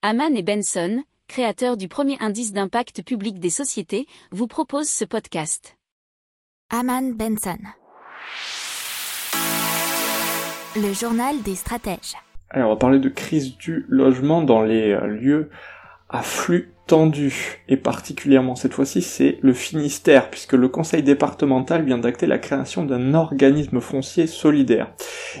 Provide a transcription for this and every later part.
Haman et Benson, créateurs du premier indice d'impact public des sociétés, vous proposent ce podcast. Haman Benson. Le journal des stratèges. Alors, on va parler de crise du logement dans les euh, lieux à flux tendu, et particulièrement cette fois-ci c'est le Finistère, puisque le conseil départemental vient d'acter la création d'un organisme foncier solidaire.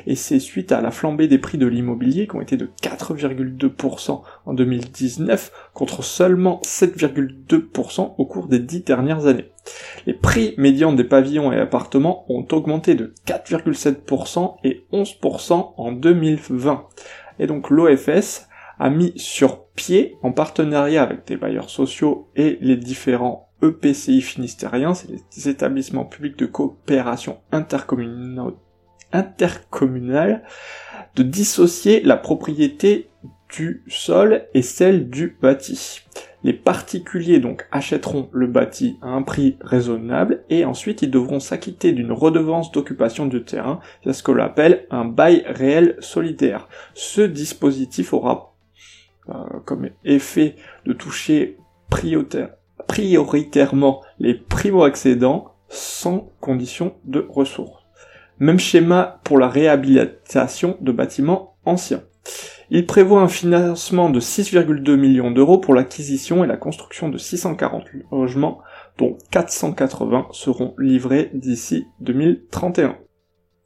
Et c'est suite à la flambée des prix de l'immobilier qui ont été de 4,2% en 2019 contre seulement 7,2% au cours des dix dernières années. Les prix médians des pavillons et appartements ont augmenté de 4,7% et 11% en 2020. Et donc l'OFS a mis sur pied, en partenariat avec des bailleurs sociaux et les différents EPCI finistériens, c'est les établissements publics de coopération intercommunale, de dissocier la propriété du sol et celle du bâti. Les particuliers donc achèteront le bâti à un prix raisonnable et ensuite ils devront s'acquitter d'une redevance d'occupation du terrain, c'est ce que l'on appelle un bail réel solidaire. Ce dispositif aura comme effet de toucher prioritairement les primo-accédants sans condition de ressources. Même schéma pour la réhabilitation de bâtiments anciens. Il prévoit un financement de 6,2 millions d'euros pour l'acquisition et la construction de 640 logements, dont 480 seront livrés d'ici 2031.